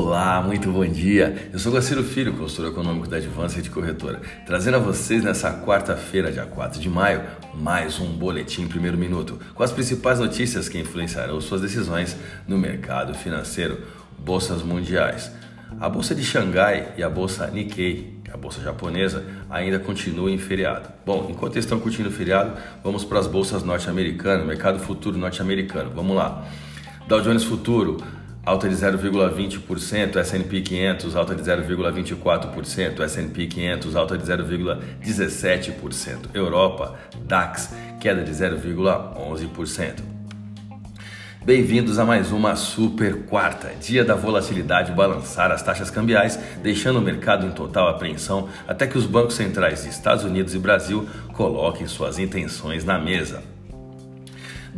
Olá, muito bom dia. Eu sou Guaciro Filho, consultor econômico da Advança de Corretora, trazendo a vocês nessa quarta-feira, dia 4 de maio, mais um boletim primeiro minuto, com as principais notícias que influenciarão suas decisões no mercado financeiro, bolsas mundiais. A bolsa de Xangai e a bolsa Nikkei, a bolsa japonesa, ainda continuam em feriado. Bom, enquanto estão curtindo o feriado, vamos para as bolsas norte-americanas, mercado futuro norte-americano. Vamos lá. Dow Jones Futuro alta de 0,20%, S&P 500 alta de 0,24%, S&P 500 alta de 0,17%, Europa DAX queda de 0,11%. Bem-vindos a mais uma super quarta, dia da volatilidade balançar as taxas cambiais, deixando o mercado em total apreensão até que os bancos centrais de Estados Unidos e Brasil coloquem suas intenções na mesa.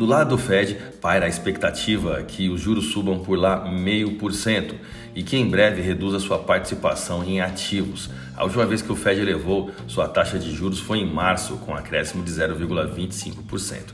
Do lado do Fed, paira a expectativa que os juros subam por lá 0,5% e que em breve reduza sua participação em ativos. A última vez que o Fed elevou sua taxa de juros foi em março, com acréscimo de 0,25%.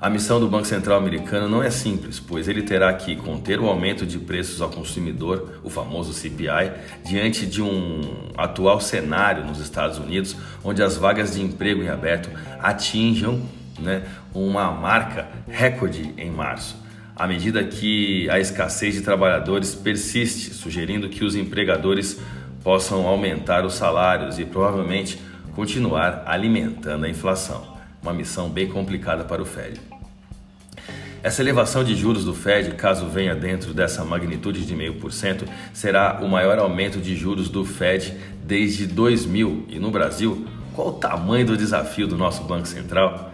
A missão do Banco Central americano não é simples, pois ele terá que conter o aumento de preços ao consumidor, o famoso CPI, diante de um atual cenário nos Estados Unidos, onde as vagas de emprego em aberto atinjam né, uma marca recorde em março, à medida que a escassez de trabalhadores persiste, sugerindo que os empregadores possam aumentar os salários e provavelmente continuar alimentando a inflação. Uma missão bem complicada para o Fed. Essa elevação de juros do Fed, caso venha dentro dessa magnitude de 0,5%, será o maior aumento de juros do Fed desde 2000. E no Brasil, qual o tamanho do desafio do nosso Banco Central?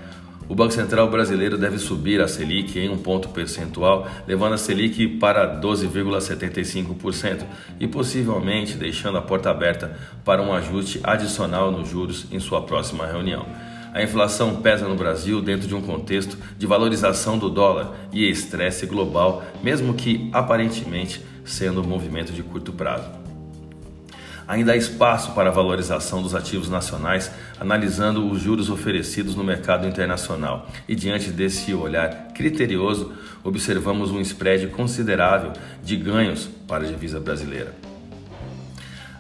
O Banco Central brasileiro deve subir a Selic em um ponto percentual, levando a Selic para 12,75% e possivelmente deixando a porta aberta para um ajuste adicional nos juros em sua próxima reunião. A inflação pesa no Brasil dentro de um contexto de valorização do dólar e estresse global, mesmo que aparentemente sendo um movimento de curto prazo. Ainda há espaço para a valorização dos ativos nacionais, analisando os juros oferecidos no mercado internacional. E diante desse olhar criterioso, observamos um spread considerável de ganhos para a divisa brasileira.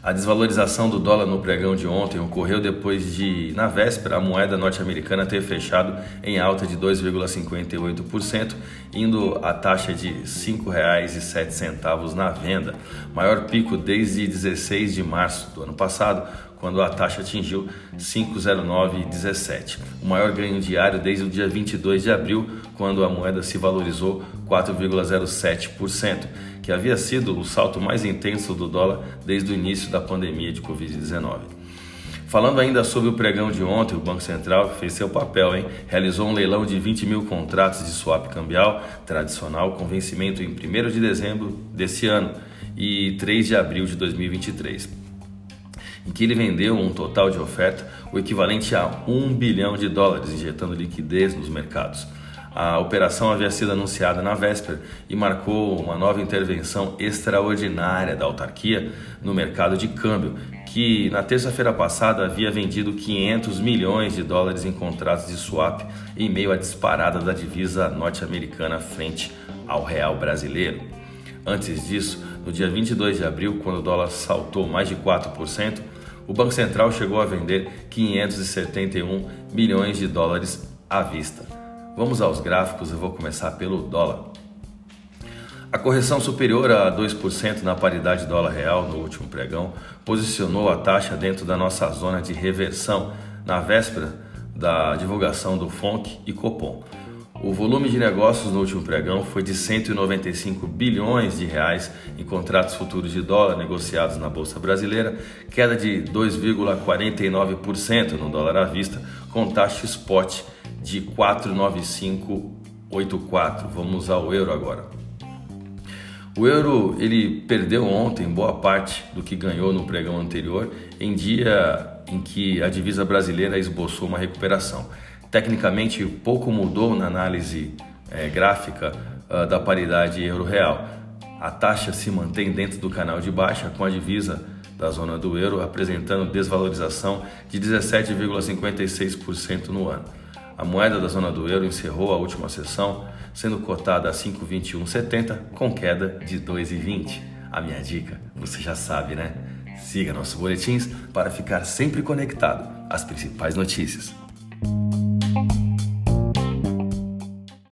A desvalorização do dólar no pregão de ontem ocorreu depois de, na véspera, a moeda norte-americana ter fechado em alta de 2,58%, indo a taxa de R$ 5,07 na venda, maior pico desde 16 de março do ano passado, quando a taxa atingiu 5,0917. O maior ganho diário desde o dia 22 de abril, quando a moeda se valorizou 4,07% que havia sido o salto mais intenso do dólar desde o início da pandemia de Covid-19. Falando ainda sobre o pregão de ontem, o Banco Central fez seu papel, hein? Realizou um leilão de 20 mil contratos de swap cambial tradicional com vencimento em 1 de dezembro desse ano e 3 de abril de 2023, em que ele vendeu um total de oferta o equivalente a 1 bilhão de dólares, injetando liquidez nos mercados. A operação havia sido anunciada na véspera e marcou uma nova intervenção extraordinária da autarquia no mercado de câmbio, que na terça-feira passada havia vendido 500 milhões de dólares em contratos de swap em meio à disparada da divisa norte-americana frente ao real brasileiro. Antes disso, no dia 22 de abril, quando o dólar saltou mais de 4%, o Banco Central chegou a vender 571 milhões de dólares à vista. Vamos aos gráficos, eu vou começar pelo dólar. A correção superior a 2% na paridade dólar real no último pregão posicionou a taxa dentro da nossa zona de reversão na véspera da divulgação do FONC e Copom. O volume de negócios no último pregão foi de 195 bilhões de reais em contratos futuros de dólar negociados na bolsa brasileira, queda de 2,49% no dólar à vista, com taxa spot de 49584. Vamos usar o euro agora. O euro ele perdeu ontem boa parte do que ganhou no pregão anterior, em dia em que a divisa brasileira esboçou uma recuperação. Tecnicamente, pouco mudou na análise é, gráfica uh, da paridade euro-real. A taxa se mantém dentro do canal de baixa, com a divisa da zona do euro apresentando desvalorização de 17,56% no ano. A moeda da zona do euro encerrou a última sessão sendo cotada a 5,2170 com queda de 2,20. A minha dica, você já sabe, né? Siga nossos boletins para ficar sempre conectado às principais notícias.